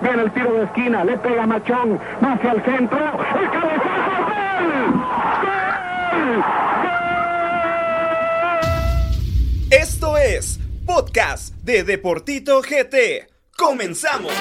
Viene el tiro de esquina, le pega Machón, hacia el centro, el. Esto es Podcast de Deportito GT. ¡Comenzamos!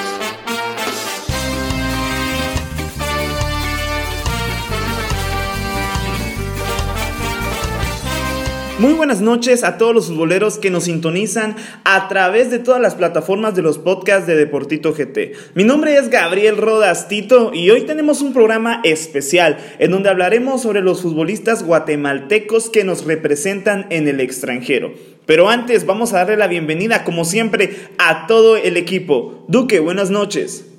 Muy buenas noches a todos los futboleros que nos sintonizan a través de todas las plataformas de los podcasts de Deportito GT. Mi nombre es Gabriel Rodas Tito y hoy tenemos un programa especial en donde hablaremos sobre los futbolistas guatemaltecos que nos representan en el extranjero. Pero antes vamos a darle la bienvenida como siempre a todo el equipo. Duque, buenas noches.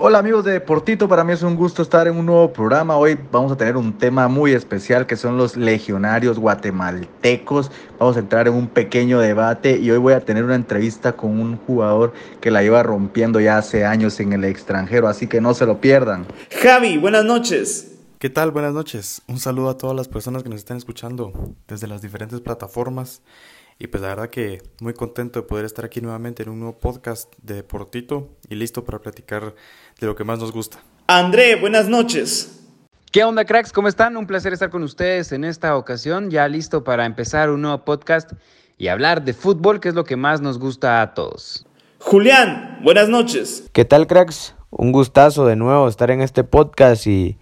Hola amigos de Deportito, para mí es un gusto estar en un nuevo programa. Hoy vamos a tener un tema muy especial que son los legionarios guatemaltecos. Vamos a entrar en un pequeño debate y hoy voy a tener una entrevista con un jugador que la lleva rompiendo ya hace años en el extranjero, así que no se lo pierdan. Javi, buenas noches. ¿Qué tal? Buenas noches. Un saludo a todas las personas que nos están escuchando desde las diferentes plataformas. Y pues la verdad que muy contento de poder estar aquí nuevamente en un nuevo podcast de Deportito y listo para platicar de lo que más nos gusta. André, buenas noches. ¿Qué onda, cracks? ¿Cómo están? Un placer estar con ustedes en esta ocasión, ya listo para empezar un nuevo podcast y hablar de fútbol, que es lo que más nos gusta a todos. Julián, buenas noches. ¿Qué tal, cracks? Un gustazo de nuevo estar en este podcast y,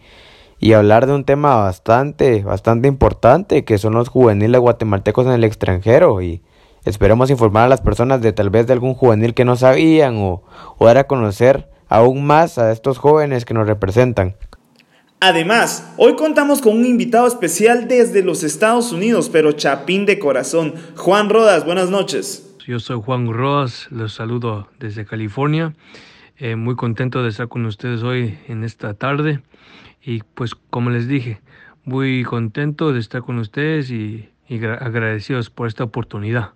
y hablar de un tema bastante, bastante importante, que son los juveniles guatemaltecos en el extranjero. Y esperemos informar a las personas de tal vez de algún juvenil que no sabían o, o dar a conocer aún más a estos jóvenes que nos representan. Además, hoy contamos con un invitado especial desde los Estados Unidos, pero chapín de corazón. Juan Rodas, buenas noches. Yo soy Juan Rodas, los saludo desde California. Eh, muy contento de estar con ustedes hoy en esta tarde. Y pues como les dije, muy contento de estar con ustedes y, agradecidos por esta oportunidad.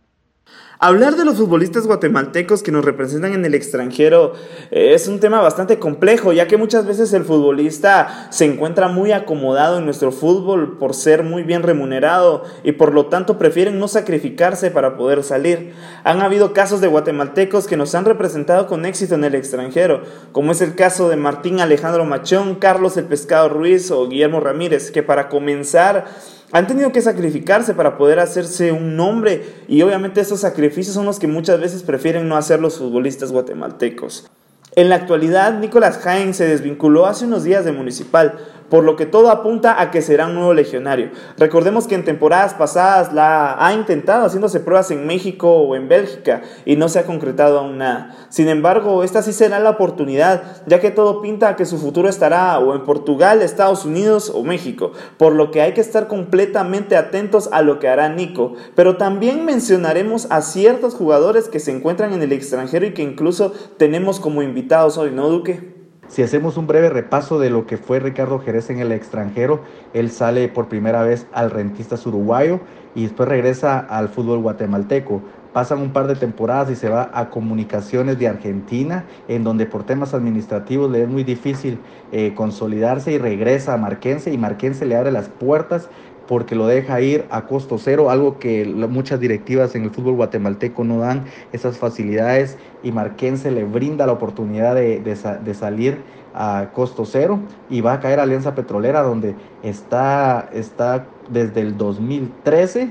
Hablar de los futbolistas guatemaltecos que nos representan en el extranjero eh, es un tema bastante complejo, ya que muchas veces el futbolista se encuentra muy acomodado en nuestro fútbol por ser muy bien remunerado y por lo tanto prefieren no sacrificarse para poder salir. Han habido casos de guatemaltecos que nos han representado con éxito en el extranjero, como es el caso de Martín Alejandro Machón, Carlos el Pescado Ruiz o Guillermo Ramírez, que para comenzar han tenido que sacrificarse para poder hacerse un nombre y obviamente esos sacrificios son los que muchas veces prefieren no hacer los futbolistas guatemaltecos. En la actualidad, Nicolás Jaén se desvinculó hace unos días de Municipal, por lo que todo apunta a que será un nuevo legionario. Recordemos que en temporadas pasadas la ha intentado haciéndose pruebas en México o en Bélgica y no se ha concretado aún nada. Sin embargo, esta sí será la oportunidad, ya que todo pinta a que su futuro estará o en Portugal, Estados Unidos o México, por lo que hay que estar completamente atentos a lo que hará Nico. Pero también mencionaremos a ciertos jugadores que se encuentran en el extranjero y que incluso tenemos como invitados hoy, ¿no, Duque? Si hacemos un breve repaso de lo que fue Ricardo Jerez en el extranjero, él sale por primera vez al Rentistas uruguayo y después regresa al fútbol guatemalteco. Pasan un par de temporadas y se va a Comunicaciones de Argentina, en donde por temas administrativos le es muy difícil eh, consolidarse y regresa a Marquense y Marquense le abre las puertas porque lo deja ir a costo cero, algo que muchas directivas en el fútbol guatemalteco no dan esas facilidades y Marquense le brinda la oportunidad de, de, salir a costo cero y va a caer Alianza Petrolera donde está, está desde el 2013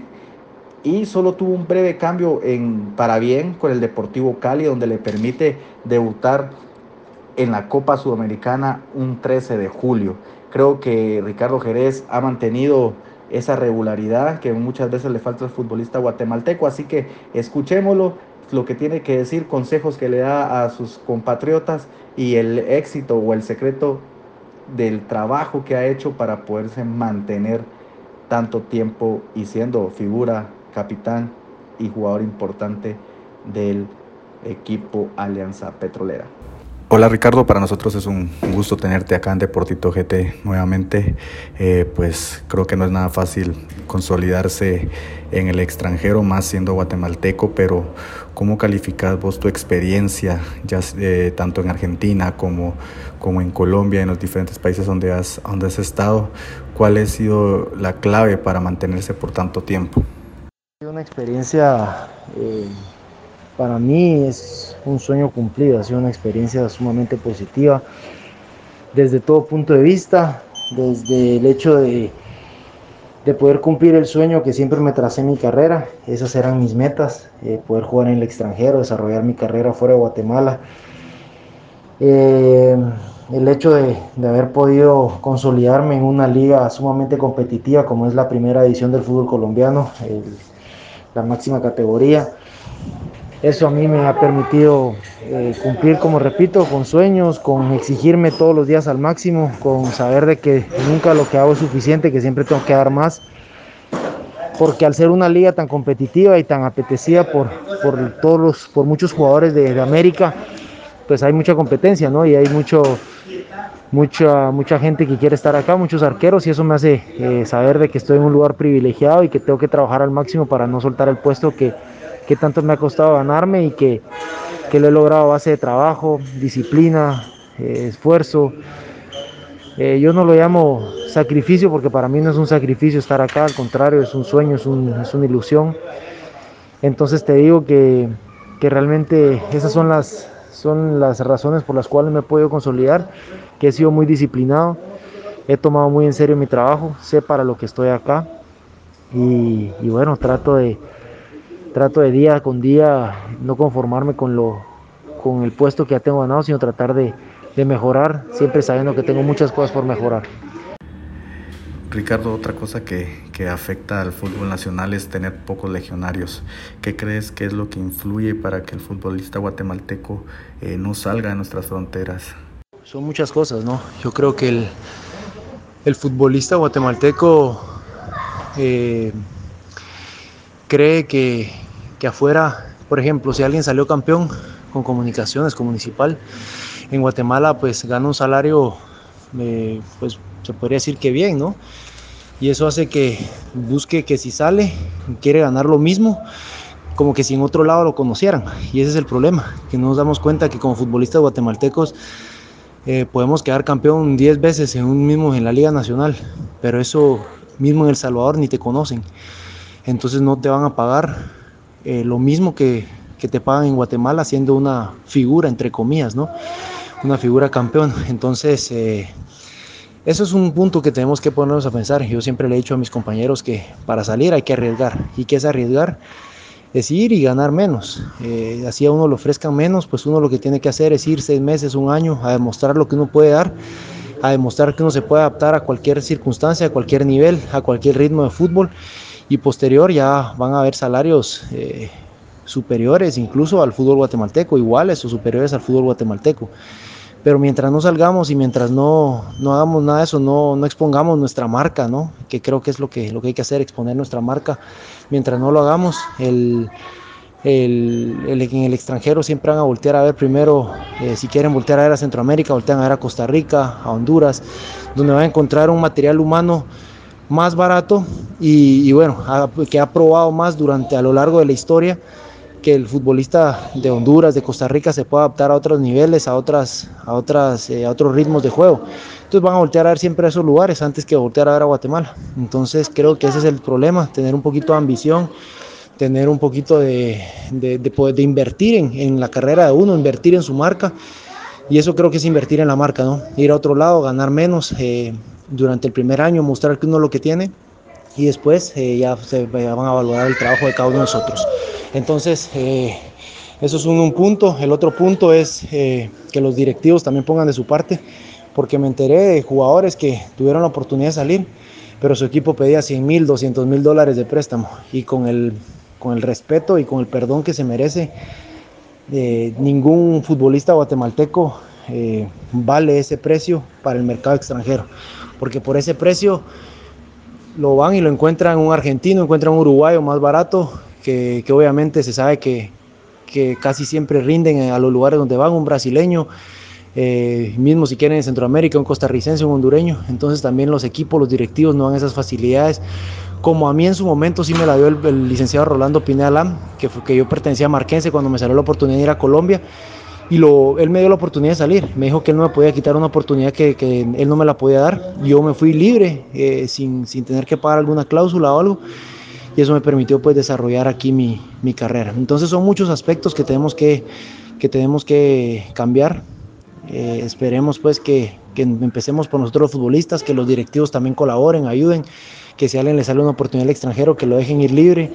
y solo tuvo un breve cambio en, para bien con el Deportivo Cali donde le permite debutar en la Copa Sudamericana un 13 de julio. Creo que Ricardo Jerez ha mantenido esa regularidad que muchas veces le falta al futbolista guatemalteco. Así que escuchémoslo, lo que tiene que decir, consejos que le da a sus compatriotas y el éxito o el secreto del trabajo que ha hecho para poderse mantener tanto tiempo y siendo figura, capitán y jugador importante del equipo Alianza Petrolera. Hola Ricardo, para nosotros es un gusto tenerte acá en Deportito GT nuevamente. Eh, pues creo que no es nada fácil consolidarse en el extranjero, más siendo guatemalteco, pero ¿cómo calificas vos tu experiencia, ya eh, tanto en Argentina como, como en Colombia, en los diferentes países donde has, donde has estado? ¿Cuál ha sido la clave para mantenerse por tanto tiempo? Una experiencia eh, para mí es un sueño cumplido, ha sido una experiencia sumamente positiva desde todo punto de vista, desde el hecho de, de poder cumplir el sueño que siempre me tracé en mi carrera, esas eran mis metas, eh, poder jugar en el extranjero, desarrollar mi carrera fuera de Guatemala. Eh, el hecho de, de, haber podido consolidarme en una liga sumamente competitiva como es la primera edición del fútbol colombiano, la máxima categoría. Eso a mí me ha permitido eh, cumplir, como repito, con sueños, con exigirme todos los días al máximo, con saber de que nunca lo que hago es suficiente, que siempre tengo que dar más. Porque al ser una liga tan competitiva y tan apetecida por, por, todos los, por muchos jugadores de, América, pues hay mucha competencia, ¿no? Y hay mucho, mucha, mucha gente que quiere estar acá, muchos arqueros, y eso me hace eh, saber de que estoy en un lugar privilegiado y que tengo que trabajar al máximo para no soltar el puesto que, que tanto me ha costado ganarme y que, que, lo he logrado a base de trabajo, disciplina, eh, esfuerzo. Eh, yo no lo llamo sacrificio porque para mí no es un sacrificio estar acá, al contrario, es un sueño, es, un, es una ilusión. Entonces te digo que, que realmente esas son las, son las razones por las cuales me he podido consolidar, que he sido muy disciplinado, he tomado muy en serio mi trabajo, sé para lo que estoy acá y, y bueno, trato de, trato de día con día no conformarme con, lo, con el puesto que ya tengo ganado, sino tratar de, de mejorar, siempre sabiendo que tengo muchas cosas por mejorar. Ricardo, otra cosa que, que, afecta al fútbol nacional es tener pocos legionarios. ¿Qué crees que es lo que influye para que el futbolista guatemalteco eh, no salga de nuestras fronteras? Son muchas cosas, ¿no? Yo creo que el, el futbolista guatemalteco eh, cree que, que afuera, por ejemplo, si alguien salió campeón con comunicaciones, con municipal, en Guatemala pues gana un salario eh, pues se podría decir que bien, ¿no? Y eso hace que busque que si sale, quiere ganar lo mismo, como que si en otro lado lo conocieran. Y ese es el problema, que no nos damos cuenta que como futbolistas guatemaltecos eh, podemos quedar campeón 10 veces en un mismo en la Liga Nacional, pero eso mismo en El Salvador ni te conocen. Entonces no te van a pagar eh, lo mismo que, que te pagan en Guatemala siendo una figura, entre comillas, ¿no? Una figura campeón. Entonces... Eh, eso es un punto que tenemos que ponernos a pensar. Yo siempre le he dicho a mis compañeros que para salir hay que arriesgar. ¿Y qué es arriesgar? Es ir y ganar menos. Eh, así a uno lo ofrezcan menos, pues uno lo que tiene que hacer es ir seis meses, un año, a demostrar lo que uno puede dar, a demostrar que uno se puede adaptar a cualquier circunstancia, a cualquier nivel, a cualquier ritmo de fútbol. Y posterior ya van a haber salarios eh, superiores incluso al fútbol guatemalteco, iguales o superiores al fútbol guatemalteco pero mientras no salgamos y mientras no, no hagamos nada de eso, no, no, expongamos nuestra marca, ¿no? que creo que es lo que, lo que hay que hacer, exponer nuestra marca, mientras no lo hagamos, el, el, el, en el extranjero siempre van a voltear a ver primero, eh, si quieren voltear a ver a Centroamérica, voltean a ver a Costa Rica, a Honduras, donde van a encontrar un material humano más barato y, bueno, que ha probado más durante a lo largo de la historia que el futbolista de Honduras, de Costa Rica se pueda adaptar a otros niveles, a, otras, a, otras, eh, a otros ritmos de juego. Entonces van a voltear a ver siempre a esos lugares antes que voltear a ver a Guatemala. Entonces creo que ese es el problema, tener un poquito de ambición, tener un poquito de, de, de, poder, de invertir en, en, la carrera de uno, invertir en su marca. Y eso creo que es invertir en la marca, ¿no? Ir a otro lado, ganar menos eh, durante el primer año, mostrar que uno lo que tiene y después eh, ya se van a valorar el trabajo de cada uno de nosotros. Entonces, eh, eso es un, un, punto. El otro punto es eh, que los directivos también pongan de su parte, porque me enteré de jugadores que tuvieron la oportunidad de salir, pero su equipo pedía 100 mil, 200 mil dólares de préstamo. Y con el, con el respeto y con el perdón que se merece, ningún futbolista guatemalteco vale ese precio para el mercado extranjero, porque por ese precio lo van y lo encuentran un argentino, encuentran un uruguayo más barato que, obviamente se sabe que, casi siempre rinden a los lugares donde van, un brasileño, eh, mismo si quieren en Centroamérica, un costarricense, un hondureño, entonces también los equipos, los directivos no dan esas facilidades, como a mí en su momento sí me la dio el, licenciado Rolando Pineda Lam, que, que yo pertenecía a Marquense cuando me salió la oportunidad de ir a Colombia, y lo, él me dio la oportunidad de salir. Me dijo que él no me podía quitar una oportunidad que, que él no me la podía dar. Yo me fui libre, eh, sin, sin, tener que pagar alguna cláusula o algo. Y eso me permitió pues desarrollar aquí mi, mi carrera. Entonces son muchos aspectos que tenemos que, que, tenemos que cambiar. Eh, esperemos pues que, que, empecemos por nosotros los futbolistas, que los directivos también colaboren, ayuden, que si a alguien le sale una oportunidad al extranjero, que lo dejen ir libre,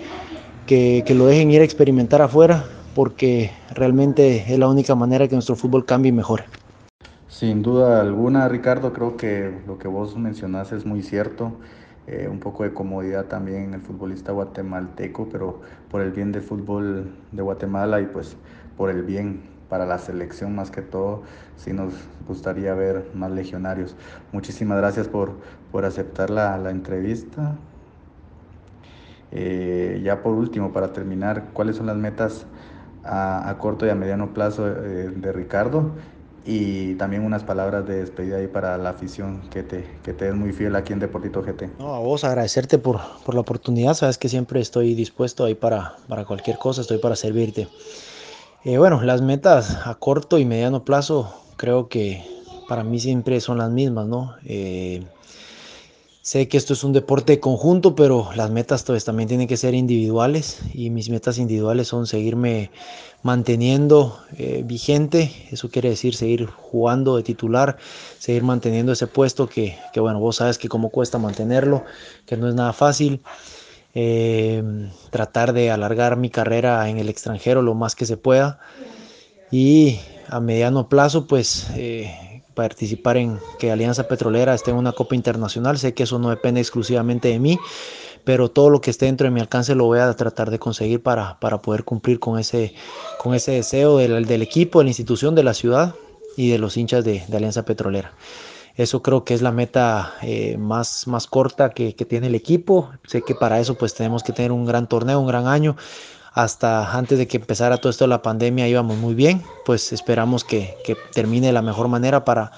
que, que lo dejen ir a experimentar afuera, porque realmente es la única manera que nuestro fútbol cambie y mejore. Sin duda alguna, Ricardo, creo que lo que vos mencionás es muy cierto. Eh, un poco de comodidad también en el futbolista guatemalteco, pero por el bien del fútbol de Guatemala y pues por el bien para la selección más que todo, sí nos gustaría ver más legionarios. Muchísimas gracias por, por aceptar la, la entrevista. Eh, ya por último, para terminar, ¿cuáles son las metas a, corto y a mediano plazo de, de Ricardo? y también unas palabras de despedida ahí para la afición que te, que te es muy fiel aquí en Deportito GT. No, a vos agradecerte por, por la oportunidad, sabes que siempre estoy dispuesto ahí para, para cualquier cosa, estoy para servirte. Eh, bueno, las metas a corto y mediano plazo creo que para mí siempre son las mismas, ¿no? Eh, sé que esto es un deporte conjunto, pero las metas pues, también tienen que ser individuales y mis metas individuales son seguirme manteniendo eh, vigente, eso quiere decir seguir jugando de titular, seguir manteniendo ese puesto que, bueno, vos sabes que cómo cuesta mantenerlo, que no es nada fácil. Eh, tratar de alargar mi carrera en el extranjero lo más que se pueda y a mediano plazo pues eh, participar en que Alianza Petrolera esté en una Copa Internacional, sé que eso no depende exclusivamente de mí, pero todo lo que esté dentro de mi alcance lo voy a tratar de conseguir para, para poder cumplir con ese, con ese deseo del, del, equipo, de la institución, de la ciudad y de los hinchas de, de Alianza Petrolera. Eso creo que es la meta eh, más, más corta que, que, tiene el equipo. Sé que para eso pues tenemos que tener un gran torneo, un gran año. Hasta antes de que empezara todo esto de la pandemia íbamos muy bien. Pues esperamos que, termine de la mejor manera para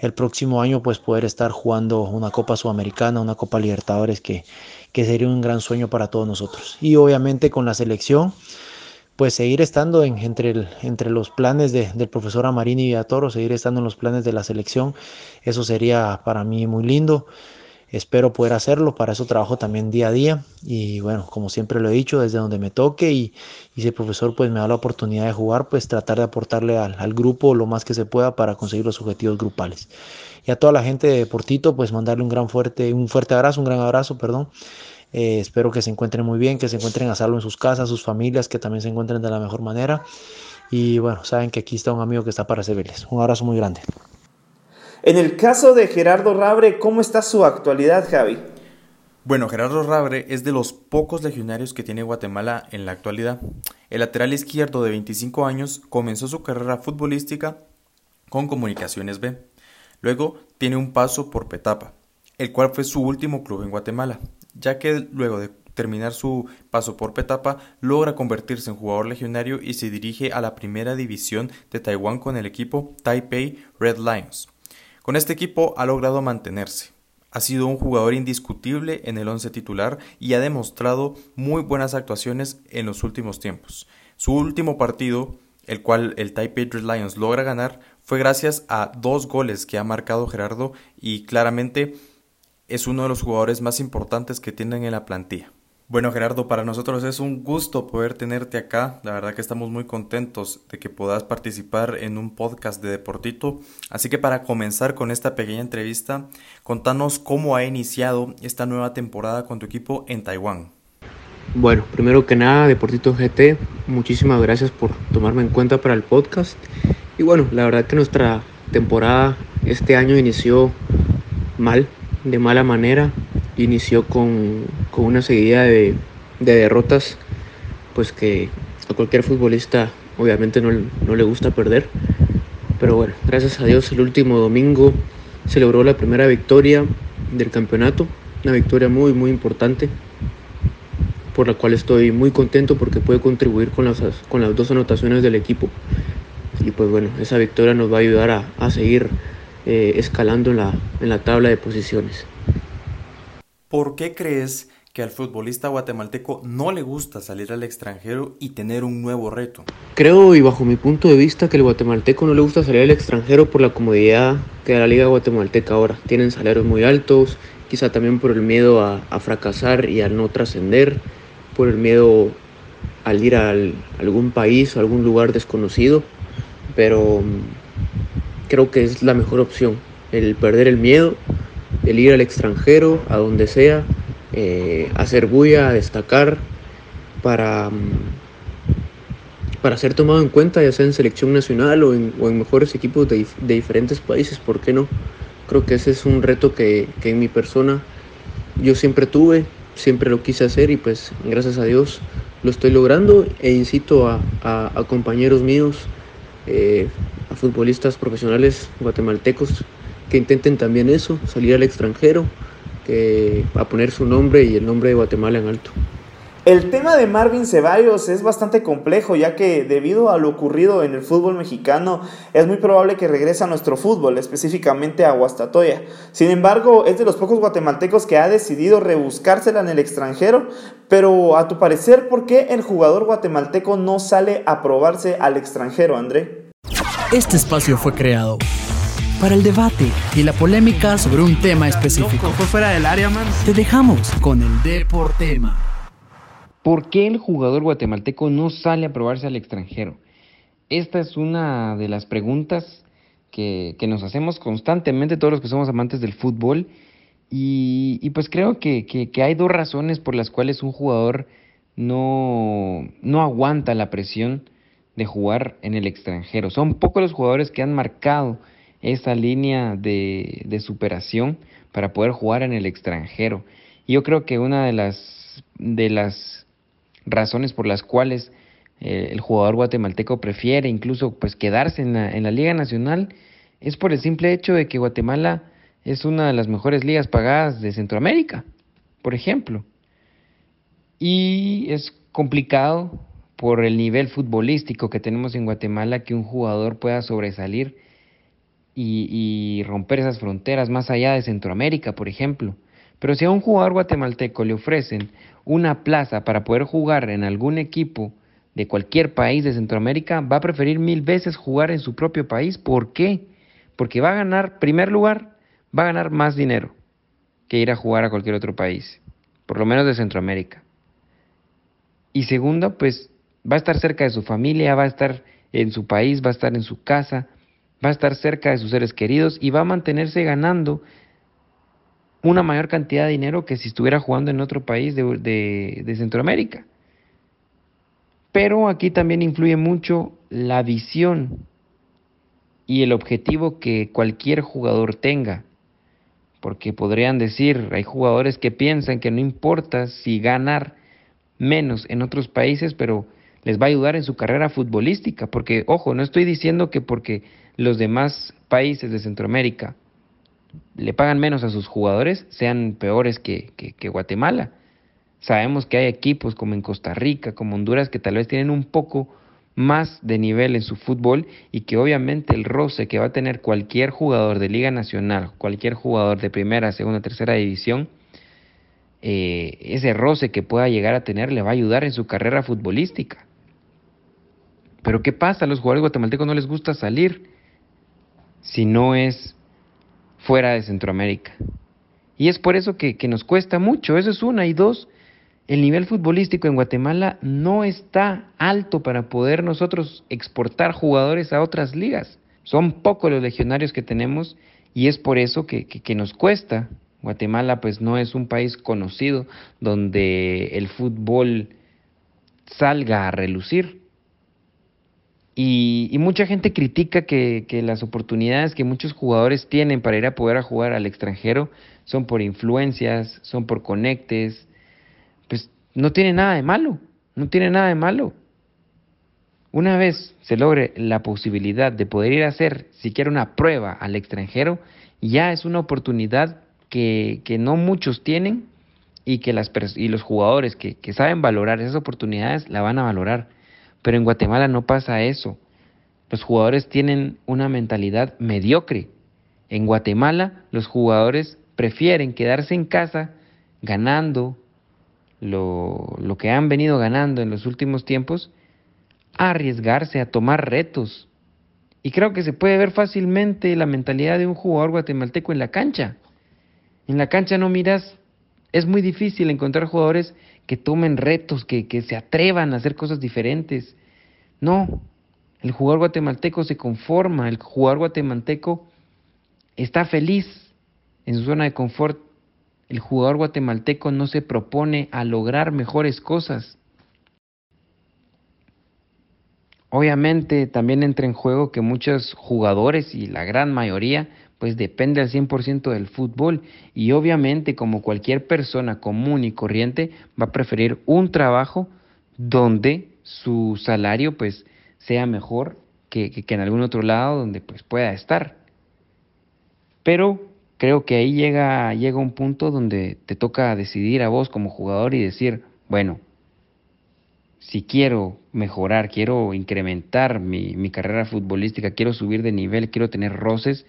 el próximo año pues poder estar jugando una Copa Sudamericana, una Copa Libertadores que, que sería un gran sueño para todos nosotros. Y obviamente con la selección, pues seguir estando en, entre, entre los planes de, del profesor Amarini y Villatoro, seguir estando en los planes de la selección, eso sería para mí muy lindo. Espero poder hacerlo, para eso trabajo también día a día y bueno, como siempre lo he dicho, desde donde me toque y, y si el profesor pues me da la oportunidad de jugar, pues tratar de aportarle al, al grupo lo más que se pueda para conseguir los objetivos grupales y a toda la gente de Deportito, pues mandarle un gran fuerte, un fuerte abrazo, un gran abrazo, perdón. Eh, espero que se encuentren muy bien, que se encuentren a salvo en sus casas, sus familias, que también se encuentren de la mejor manera. Y bueno, saben que aquí está un amigo que está para servirles. Un abrazo muy grande. En el caso de Gerardo Rabre, ¿cómo está su actualidad, Javi? Bueno, Gerardo Rabre es de los pocos legionarios que tiene Guatemala en la actualidad. El lateral izquierdo de 25 años comenzó su carrera futbolística con Comunicaciones B. Luego tiene un paso por Petapa, el cual fue su último club en Guatemala, ya que luego de terminar su paso por Petapa logra convertirse en jugador legionario y se dirige a la primera división de Taiwán con el equipo Taipei Red Lions. Con este equipo ha logrado mantenerse. Ha sido un jugador indiscutible en el once titular y ha demostrado muy buenas actuaciones en los últimos tiempos. Su último partido, el cual el Taipei Red Lions logra ganar, fue gracias a dos goles que ha marcado Gerardo y claramente es uno de los jugadores más importantes que tienen en la plantilla. Bueno Gerardo, para nosotros es un gusto poder tenerte acá. La verdad que estamos muy contentos de que puedas participar en un podcast de Deportito. Así que para comenzar con esta pequeña entrevista, contanos cómo ha iniciado esta nueva temporada con tu equipo en Taiwán. Bueno, primero que nada, Deportito GT, muchísimas gracias por tomarme en cuenta para el podcast y bueno, la verdad que nuestra temporada este año inició mal, de mala manera. Inició con, con una seguida de, de, derrotas, pues que a cualquier futbolista obviamente no, no le gusta perder. Pero bueno, gracias a Dios el último domingo se logró la primera victoria del campeonato. Una victoria muy, muy importante por la cual estoy muy contento porque puede contribuir con las, con las dos anotaciones del equipo y pues bueno, esa victoria nos va a ayudar a, a seguir eh, escalando en la, en la tabla de posiciones. ¿Por qué crees que al futbolista guatemalteco no le gusta salir al extranjero y tener un nuevo reto? Creo y bajo mi punto de vista que el guatemalteco no le gusta salir al extranjero por la comodidad que da la liga guatemalteca ahora. Tienen salarios muy altos, quizá también por el miedo a, a fracasar y a no trascender. por el miedo al ir a algún país o algún lugar desconocido, pero mm, creo que es la mejor opción, el perder el miedo, el ir al extranjero, a donde sea, eh, hacer bulla, destacar, para, mm, para ser tomado en cuenta, ya sea en selección nacional o en, mejores equipos de, diferentes países, ¿por qué no? Creo que ese es un reto que, en mi persona yo siempre tuve, siempre lo quise hacer y pues gracias a Dios lo estoy logrando e incito a, compañeros míos, eh, a futbolistas profesionales guatemaltecos que intenten también eso, salir al extranjero, que, a poner su nombre y el nombre de Guatemala en alto. El tema de Marvin Ceballos es bastante complejo, ya que debido a lo ocurrido en el fútbol mexicano, es muy probable que regrese a nuestro fútbol, específicamente a Guastatoya. Sin embargo, es de los pocos guatemaltecos que ha decidido rebuscársela en el extranjero, pero a tu parecer, ¿por qué el jugador guatemalteco no sale a probarse al extranjero, André? Este espacio fue creado para el debate y la polémica sobre un tema específico. fue fuera del área, man. Te dejamos con el Deportema. ¿Por qué el jugador guatemalteco no sale a probarse al extranjero? Esta es una de las preguntas que, nos hacemos constantemente todos los que somos amantes del fútbol y, pues creo que, hay dos razones por las cuales un jugador no, no aguanta la presión de jugar en el extranjero. Son pocos los jugadores que han marcado esa línea de, superación para poder jugar en el extranjero. Yo creo que una de las, de las razones por las cuales eh, el jugador guatemalteco prefiere incluso pues quedarse en la, en la Liga Nacional es por el simple hecho de que Guatemala es una de las mejores ligas pagadas de Centroamérica, por ejemplo. Y es complicado por el nivel futbolístico que tenemos en Guatemala que un jugador pueda sobresalir y, y, romper esas fronteras más allá de Centroamérica, por ejemplo. Pero si a un jugador guatemalteco le ofrecen una plaza para poder jugar en algún equipo de cualquier país de Centroamérica, va a preferir mil veces jugar en su propio país. ¿Por qué? Porque va a ganar, primer lugar, va a ganar más dinero que ir a jugar a cualquier otro país, por lo menos de Centroamérica. Y segunda, pues va a estar cerca de su familia, va a estar en su país, va a estar en su casa, va a estar cerca de sus seres queridos y va a mantenerse ganando una mayor cantidad de dinero que si estuviera jugando en otro país de, de, Centroamérica. Pero aquí también influye mucho la visión y el objetivo que cualquier jugador tenga. Porque podrían decir, hay jugadores que piensan que no importa si ganar menos en otros países, pero les va a ayudar en su carrera futbolística. Porque, ojo, no estoy diciendo que porque los demás países de Centroamérica le pagan menos a sus jugadores sean peores que, Guatemala. Sabemos que hay equipos como en Costa Rica, como Honduras, que tal vez tienen un poco más de nivel en su fútbol y que obviamente el roce que va a tener cualquier jugador de Liga Nacional, cualquier jugador de primera, segunda, tercera división, eh, ese roce que pueda llegar a tener le va a ayudar en su carrera futbolística. Pero ¿qué pasa? A los jugadores guatemaltecos no les gusta salir si no es fuera de Centroamérica. Y es por eso que, nos cuesta mucho, eso es una. Y dos, el nivel futbolístico en Guatemala no está alto para poder nosotros exportar jugadores a otras ligas. Son pocos los legionarios que tenemos y es por eso que, que nos cuesta. Guatemala pues no es un país conocido donde el fútbol salga a relucir. Y, mucha gente critica que, las oportunidades que muchos jugadores tienen para ir a poder jugar al extranjero son por influencias, son por conectes. Pues no tiene nada de malo, no tiene nada de malo. Una vez se logre la posibilidad de poder ir a hacer siquiera una prueba al extranjero, ya es una oportunidad que, no muchos tienen y que las, y los jugadores que, que saben valorar esas oportunidades la van a valorar. Pero en Guatemala no pasa eso. Los jugadores tienen una mentalidad mediocre. En Guatemala los jugadores prefieren quedarse en casa ganando lo, lo, que han venido ganando en los últimos tiempos, a arriesgarse, a tomar retos. Y creo que se puede ver fácilmente la mentalidad de un jugador guatemalteco en la cancha. En la cancha no miras Es muy difícil encontrar jugadores que tomen retos, que, que se atrevan a hacer cosas diferentes. No, el jugador guatemalteco se conforma, el jugador guatemalteco está feliz en su zona de confort. El jugador guatemalteco no se propone a lograr mejores cosas. Obviamente también entra en juego que muchos jugadores y la gran mayoría pues depende al 100% del fútbol y obviamente como cualquier persona común y corriente va a preferir un trabajo donde su salario pues sea mejor que, que, en algún otro lado donde pues pueda estar. Pero creo que ahí llega, llega un punto donde te toca decidir a vos como jugador y decir, bueno, si quiero mejorar, quiero incrementar mi, mi, carrera futbolística, quiero subir de nivel, quiero tener roces,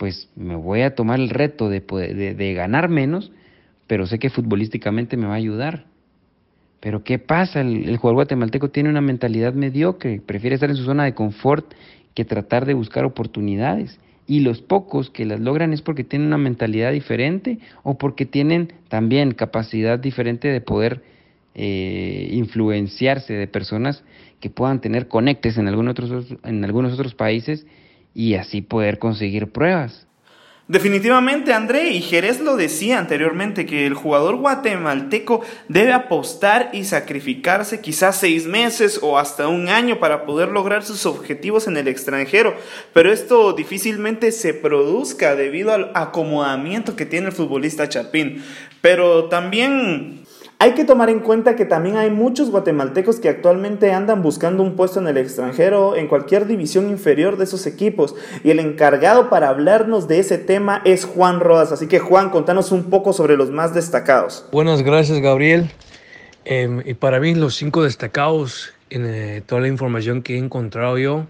pues me voy a tomar el reto de, de, de ganar menos, pero sé que futbolísticamente me va a ayudar. Pero ¿qué pasa? El, jugador guatemalteco tiene una mentalidad mediocre, prefiere estar en su zona de confort que tratar de buscar oportunidades. Y los pocos que las logran es porque tienen una mentalidad diferente o porque tienen también capacidad diferente de poder eh, influenciarse de personas que puedan tener conectes en en algunos otros países y así poder conseguir pruebas. Definitivamente, André y Jerez lo decía anteriormente, que el jugador guatemalteco debe apostar y sacrificarse quizás seis meses o hasta un año para poder lograr sus objetivos en el extranjero, pero esto difícilmente se produzca debido al acomodamiento que tiene el futbolista Chapín. Pero también hay que tomar en cuenta que también hay muchos guatemaltecos que actualmente andan buscando un puesto en el extranjero, en cualquier división inferior de esos equipos. Y el encargado para hablarnos de ese tema es Juan Rodas. Así que Juan, contanos un poco sobre los más destacados. Buenas gracias, Gabriel. Eh, y para mí los cinco destacados en eh, toda la información que he encontrado yo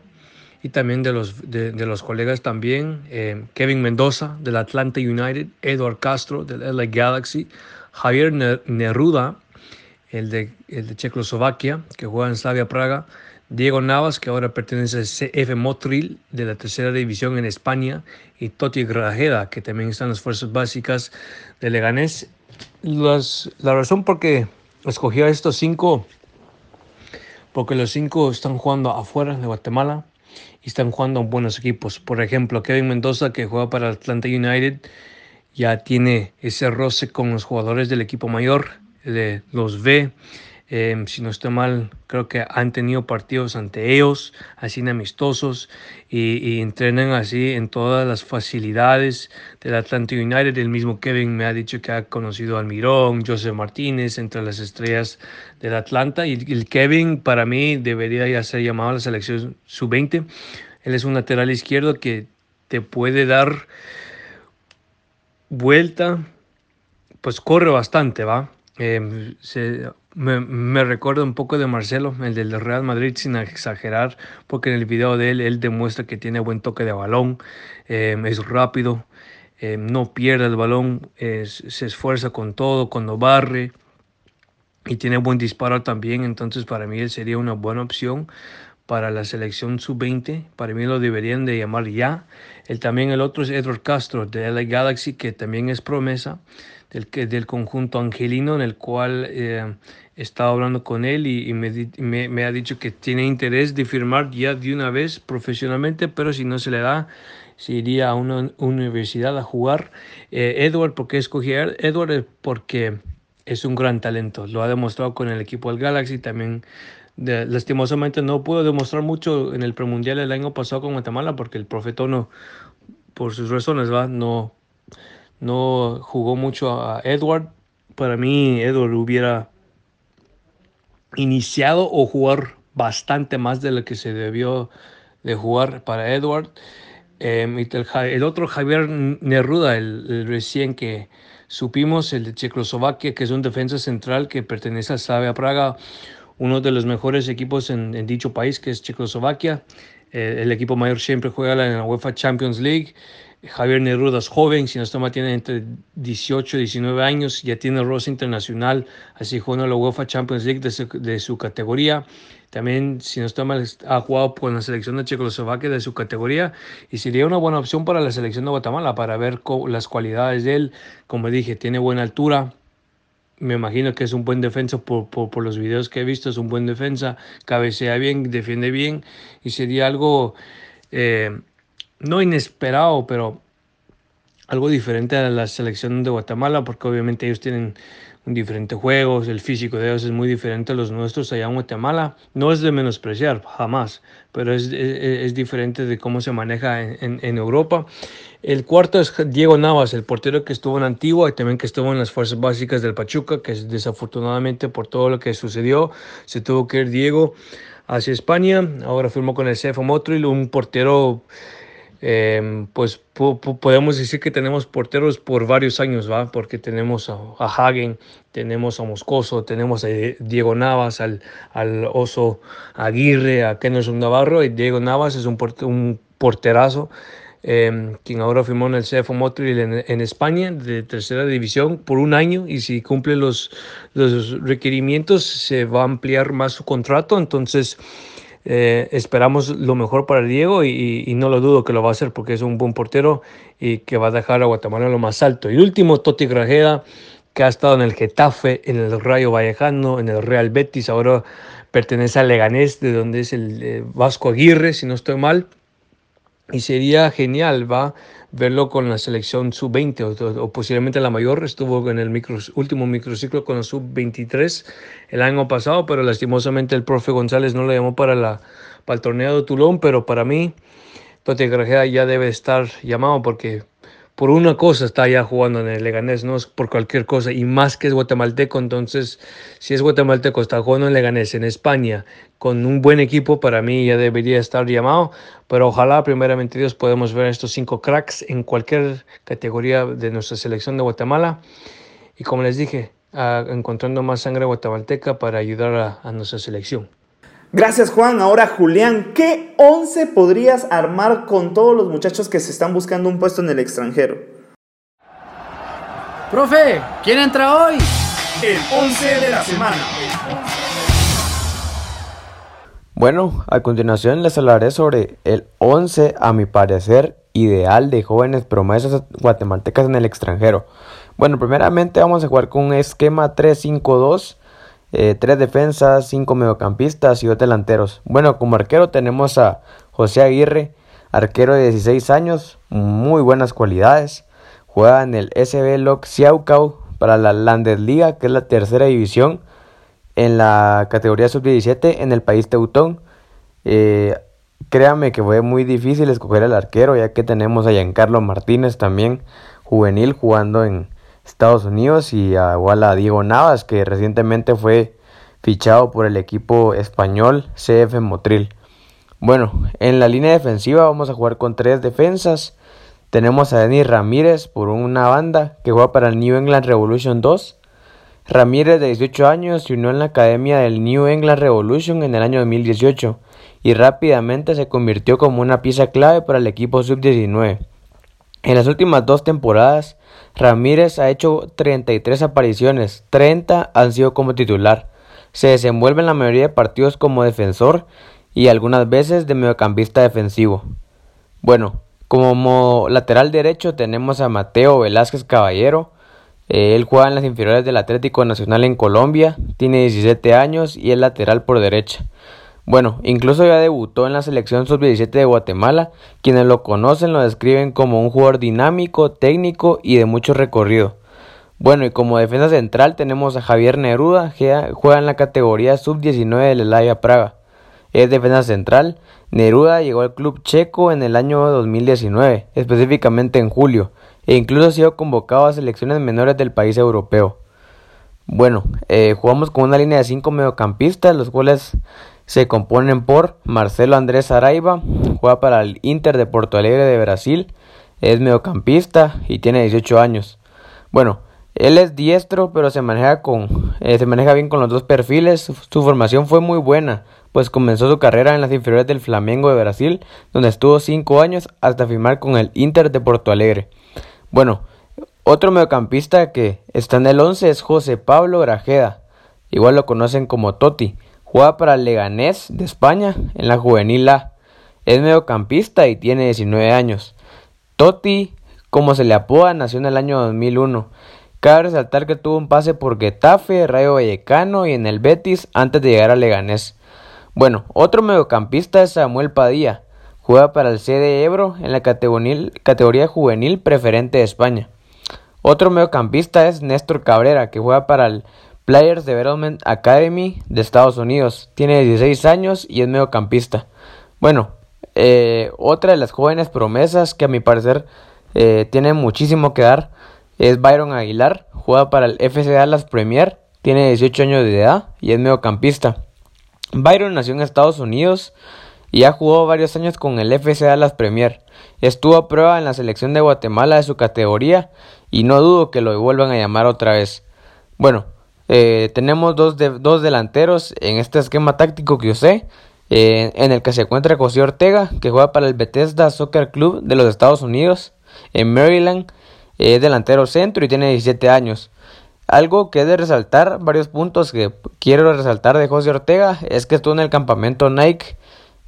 y también de los, de, de los colegas también, eh, Kevin Mendoza del Atlanta United, Edward Castro del LA Galaxy, Javier Neruda, el de, el de Checoslovaquia, que juega en Slavia Praga, Diego Navas, que ahora pertenece al CF Motril de la tercera división en España, y Toti Grajeda, que también está en las fuerzas básicas de Leganés. Las, la razón por qué escogí a estos cinco, porque los cinco están jugando afuera de Guatemala y están jugando en buenos equipos. Por ejemplo, Kevin Mendoza, que juega para Atlanta United, ya tiene ese roce con los jugadores del equipo mayor, los ve. Eh, si no estoy mal, creo que han tenido partidos ante ellos, así amistosos, y, y, entrenan así en todas las facilidades del Atlanta United. El mismo Kevin me ha dicho que ha conocido a Almirón, José Martínez, entre las estrellas del Atlanta. Y el Kevin, para mí, debería ya ser llamado a la selección sub-20. Él es un lateral izquierdo que te puede dar vuelta, pues corre bastante, ¿va? Eh, me, me, recuerda un poco de Marcelo, el del Real Madrid, sin exagerar, porque en el video de él, él demuestra que tiene buen toque de balón, eh, es rápido, eh, no pierde el balón, se esfuerza con todo, cuando barre y tiene buen disparo también, entonces para mí él sería una buena opción para la selección sub-20. Para mí lo deberían de llamar ya. El, también el otro es Edward Castro de LA Galaxy, que también es promesa del, del conjunto angelino, en el cual eh, he estado hablando con él y, me, ha dicho que tiene interés de firmar ya de una vez profesionalmente, pero si no se le da, se iría a una universidad a jugar. Eh, Edward, ¿por qué escogí a Edward? Porque es un gran talento, lo ha demostrado con el equipo del Galaxy, también lastimosamente no pudo demostrar mucho en el premundial el año pasado con Guatemala porque el profeta no, por sus razones, ¿va? No, no jugó mucho a Edward. Para mí, Edward hubiera iniciado o jugar bastante más de lo que se debió de jugar para Edward. Eh, el, otro Javier Neruda, el, el, recién que supimos, el de Checoslovaquia, que es un defensa central que pertenece a Slavia Praga, uno de los mejores equipos en, dicho país, que es Checoslovaquia. Eh, el equipo mayor siempre juega en la UEFA Champions League. Javier Neruda es joven, si no mal, tiene entre 18 y 19 años, ya tiene rosa internacional, así juega en la UEFA Champions League de su, de su categoría. También, si no está mal, ha jugado con la selección de Checoslovaquia de su categoría y sería una buena opción para la selección de Guatemala para ver las cualidades de él. Como dije, tiene buena altura, me imagino que es un buen defensa por, por, los videos que he visto, es un buen defensa, cabecea bien, defiende bien y sería algo eh, no inesperado, pero algo diferente a la selección de Guatemala, porque obviamente ellos tienen un diferente juego, el físico de ellos es muy diferente a los nuestros allá en Guatemala. No es de menospreciar, jamás, pero es, es, diferente de cómo se maneja en, en, Europa. El cuarto es Diego Navas, el portero que estuvo en Antigua y también que estuvo en las fuerzas básicas del Pachuca, que desafortunadamente por todo lo que sucedió se tuvo que ir Diego hacia España. Ahora firmó con el CF Motril, un portero Em, pues podemos decir que tenemos porteros por varios años, ¿va? Porque tenemos a, Hagen, tenemos a Moscoso, tenemos a Diego Navas, al, al Oso Aguirre, a Kennerson Navarro, y Diego Navas es un, un porterazo. Em, quien ahora firmó en el CF Motril en, en, España de tercera división por un año y si cumple los, los requerimientos se va a ampliar más su contrato. Entonces, eh, esperamos lo mejor para Diego y, no lo dudo que lo va a hacer porque es un buen portero y que va a dejar a Guatemala lo más alto. Y último, Toti Grajeda, que ha estado en el Getafe, en el Rayo Vallecano, en el Real Betis, ahora pertenece al Leganés, de donde es el eh, Vasco Aguirre, si no estoy mal. Y sería genial, va verlo con la selección sub-20 o, posiblemente la mayor. Estuvo en el micro, último microciclo con la sub-23 el año pasado, pero lastimosamente el profe González no lo llamó para, la, para el torneo de Tulón, pero para mí Tote Grajeda ya debe estar llamado porque por una cosa está ya jugando en el Leganés, no es por cualquier cosa, y más que es guatemalteco, entonces si es guatemalteco, está jugando en Leganés, en España, con un buen equipo, para mí ya debería estar llamado, pero ojalá primeramente Dios podemos ver estos cinco cracks en cualquier categoría de nuestra selección de Guatemala, y como les dije, encontrando más sangre guatemalteca para ayudar a nuestra selección. Gracias Juan. Ahora Julián, ¿qué 11 podrías armar con todos los muchachos que se están buscando un puesto en el extranjero? Profe, ¿quién entra hoy? El 11 de la semana. Bueno, a continuación les hablaré sobre el 11, a mi parecer, ideal de jóvenes promesas guatemaltecas en el extranjero. Bueno, primeramente vamos a jugar con un esquema 3-5-2 eh, tres defensas, cinco mediocampistas y dos delanteros. Bueno, como arquero tenemos a José Aguirre, arquero de 16 años, muy buenas cualidades. Juega en el SB Loc Siaucau para la Landesliga, que es la tercera división en la categoría sub-17 en el país teutón. Eh, créame que fue muy difícil escoger al arquero, ya que tenemos a Giancarlo Martínez también, juvenil, jugando en, Estados Unidos y a, igual a Diego Navas que recientemente fue fichado por el equipo español CF Motril. Bueno, en la línea defensiva vamos a jugar con tres defensas. Tenemos a Denis Ramírez por una banda que juega para el New England Revolution 2. Ramírez de 18 años se unió en la academia del New England Revolution en el año 2018 y rápidamente se convirtió como una pieza clave para el equipo sub-19. En las últimas dos temporadas Ramírez ha hecho 33 apariciones, 30 han sido como titular. Se desenvuelve en la mayoría de partidos como defensor y algunas veces de mediocampista defensivo. Bueno, como lateral derecho tenemos a Mateo Velázquez Caballero. Eh, él juega en las inferiores del Atlético Nacional en Colombia, tiene 17 años y es lateral por derecha. Bueno, incluso ya debutó en la selección sub-17 de Guatemala. Quienes lo conocen lo describen como un jugador dinámico, técnico y de mucho recorrido. Bueno, y como defensa central tenemos a Javier Neruda, que juega en la categoría sub-19 del Elaya Praga. Es defensa central. Neruda llegó al club checo en el año 2019, específicamente en julio, e incluso ha sido convocado a selecciones menores del país europeo. Bueno, eh, jugamos con una línea de cinco mediocampistas, los cuales se componen por Marcelo Andrés Araiba, juega para el Inter de Porto Alegre de Brasil, es mediocampista y tiene 18 años. Bueno, él es diestro, pero se maneja con eh, se maneja bien con los dos perfiles. Su, formación fue muy buena, pues comenzó su carrera en las inferiores del Flamengo de Brasil, donde estuvo 5 años hasta firmar con el Inter de Porto Alegre. Bueno, otro mediocampista que está en el 11 es José Pablo Grajeda, igual lo conocen como Toti. Juega para el Leganés de España en la juvenil A. Es mediocampista y tiene 19 años. Totti, como se le apoda, nació en el año 2001 Cabe resaltar que tuvo un pase por Getafe, Rayo Vallecano y en el Betis antes de llegar a Leganés. Bueno, otro mediocampista es Samuel Padilla. Juega para el CD Ebro en la categoría juvenil preferente de España. Otro mediocampista es Néstor Cabrera, que juega para el Players Development Academy de Estados Unidos. Tiene 16 años y es mediocampista. Bueno, eh, otra de las jóvenes promesas que a mi parecer eh, tiene muchísimo que dar es Byron Aguilar. Juega para el FC Dallas Premier. Tiene 18 años de edad y es mediocampista. Byron nació en Estados Unidos y ha jugado varios años con el FC Dallas Premier. Estuvo a prueba en la selección de Guatemala de su categoría y no dudo que lo vuelvan a llamar otra vez. Bueno, eh, tenemos dos, dos delanteros en este esquema táctico que usé, eh, en el que se encuentra José Ortega, que juega para el Bethesda Soccer Club de los Estados Unidos, en Maryland, es delantero centro y tiene 17 años. Algo que he de resaltar, varios puntos que quiero resaltar de José Ortega, es que estuvo en el campamento Nike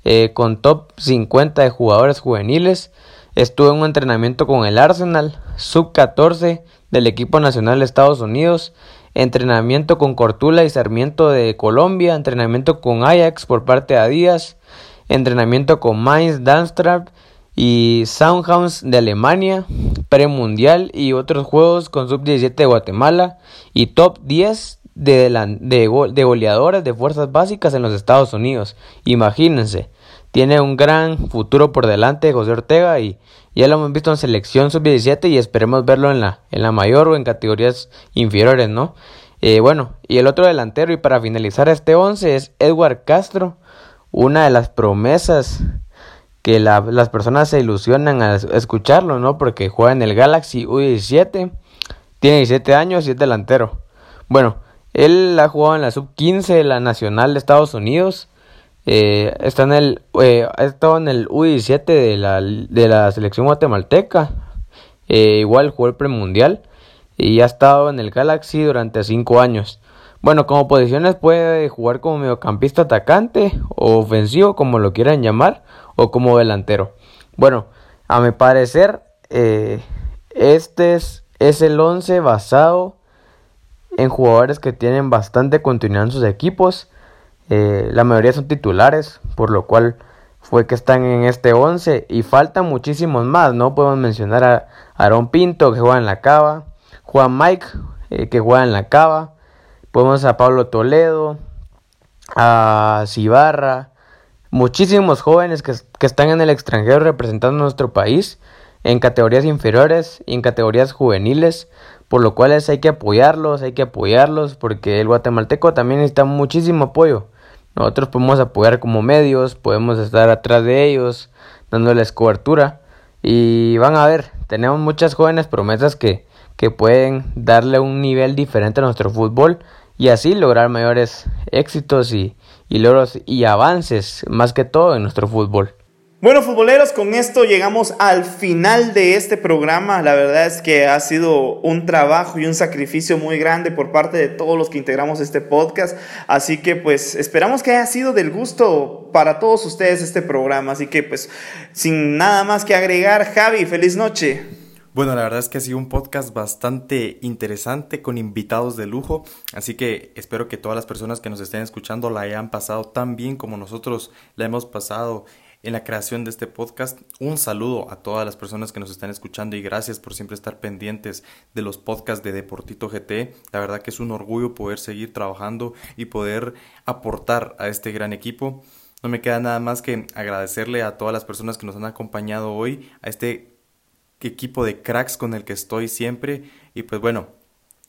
eh, con top 50 de jugadores juveniles. Estuvo en un entrenamiento con el Arsenal, sub 14 del equipo nacional de Estados Unidos, entrenamiento con Cortula y Sarmiento de Colombia, entrenamiento con Ajax por parte de Adidas, entrenamiento con Mainz, Darmstadt y Soundhouse de Alemania, premundial y otros juegos con sub-17 de Guatemala y top 10 de, de, goleadores de fuerzas básicas en los Estados Unidos. Imagínense, tiene un gran futuro por delante José Ortega y ya lo hemos visto en selección sub-17 y esperemos verlo en la, en la mayor o en categorías inferiores, ¿no? Eh, bueno, y el otro delantero y para finalizar este 11 es Edward Castro, una de las promesas que las personas se ilusionan a escucharlo, ¿no? Porque juega en el Galaxy U17, tiene 17 años y es delantero. Bueno, él ha jugado en la sub-15 de la Nacional de Estados Unidos. Eh, está en el, eh, ha estado en el U17 de la, de la selección guatemalteca. Eh, igual jugó el premundial y ha estado en el Galaxy durante 5 años. Bueno, como posiciones puede jugar como mediocampista atacante o ofensivo, como lo quieran llamar, o como delantero. Bueno, a mi parecer, este es, es el 11 basado en jugadores que tienen bastante continuidad en sus equipos. Eh, la mayoría son titulares, por lo cual fue que están en este 11 y faltan muchísimos más, ¿no? Podemos mencionar a Aaron Pinto que juega en la cava, Juan Mike eh, que juega en la cava, Podemos a Pablo Toledo, a Cibarra, muchísimos jóvenes que, están en el extranjero representando nuestro país en categorías inferiores y en categorías juveniles, por lo cual hay que apoyarlos, hay que apoyarlos, porque el guatemalteco también necesita muchísimo apoyo. Nosotros podemos apoyar como medios, podemos estar atrás de ellos, dándoles cobertura. Y van a ver, tenemos muchas jóvenes promesas que, que pueden darle un nivel diferente a nuestro fútbol y así lograr mayores éxitos y, logros y avances, más que todo en nuestro fútbol. Bueno, futboleros, con esto llegamos al final de este programa. La verdad es que ha sido un trabajo y un sacrificio muy grande por parte de todos los que integramos este podcast. Así que pues esperamos que haya sido del gusto para todos ustedes este programa. Así que pues sin nada más que agregar, Javi, feliz noche. Bueno, la verdad es que ha sido un podcast bastante interesante con invitados de lujo, así que espero que todas las personas que nos estén escuchando la hayan pasado tan bien como nosotros la hemos pasado en la creación de este podcast. Un saludo a todas las personas que nos están escuchando y gracias por siempre estar pendientes de los podcasts de Deportito GT. La verdad que es un orgullo poder seguir trabajando y poder aportar a este gran equipo. No me queda nada más que agradecerle a todas las personas que nos han acompañado hoy a este equipo de cracks con el que estoy siempre. Y pues bueno,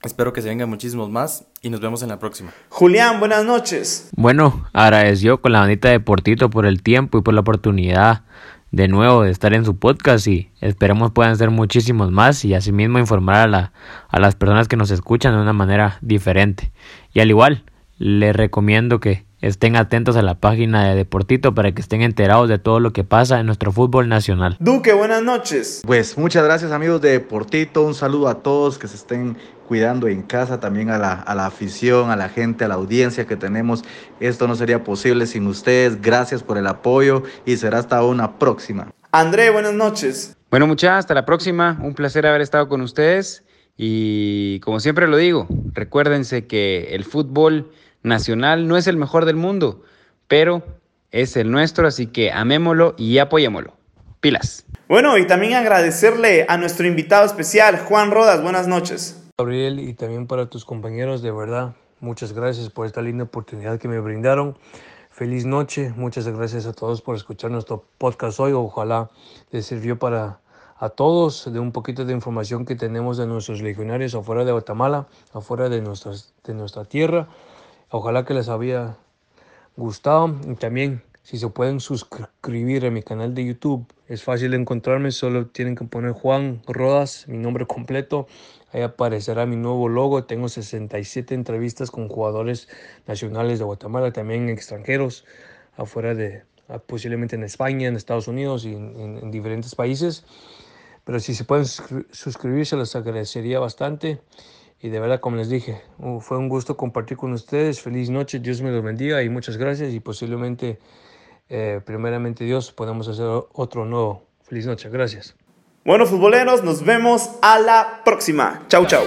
espero que se vengan muchísimos más y nos vemos en la próxima. Julián, buenas noches. Bueno, agradeció con la bandita de Portito por el tiempo y por la oportunidad de nuevo de estar en su podcast y esperemos puedan ser muchísimos más y asimismo informar a, la, a las personas que nos escuchan de una manera diferente. Y al igual, les recomiendo que estén atentos a la página de Deportito para que estén enterados de todo lo que pasa en nuestro fútbol nacional. Duque, buenas noches. Pues muchas gracias amigos de Deportito, un saludo a todos que se estén cuidando en casa, también a la, a la afición, a la gente, a la audiencia que tenemos. Esto no sería posible sin ustedes. Gracias por el apoyo y será hasta una próxima. André, buenas noches. Bueno muchachos, hasta la próxima. Un placer haber estado con ustedes Y como siempre lo digo, recuérdense que el fútbol nacional no es el mejor del mundo, pero es el nuestro, así que amémoslo y apoyémoslo. Pilas. Bueno, y también agradecerle a nuestro invitado especial, Juan Rodas. Buenas noches. Gabriel, y también para tus compañeros, de verdad, muchas gracias por esta linda oportunidad que me brindaron. Feliz noche, muchas gracias a todos por escuchar nuestro podcast hoy. Ojalá les sirvió para a todos de un poquito de información que tenemos de nuestros legionarios afuera de Guatemala, afuera de, nuestras, de nuestra tierra. Ojalá que les había gustado y también si se pueden suscribir a mi canal de YouTube. Es fácil encontrarme, solo tienen que poner Juan Rodas, mi nombre completo. Ahí aparecerá mi nuevo logo. Tengo 67 entrevistas con jugadores nacionales de Guatemala, también extranjeros, afuera de, ah, posiblemente en España, en Estados Unidos y en, diferentes países. Pero si se pueden suscribir, se les agradecería bastante. Y de verdad, como les dije, fue un gusto compartir con ustedes. Feliz noche, Dios me los bendiga y muchas gracias. Y posiblemente, eh, primeramente Dios, podamos hacer otro nuevo. Feliz noche, gracias. Bueno, futboleros, nos vemos a la próxima. Chau, chau.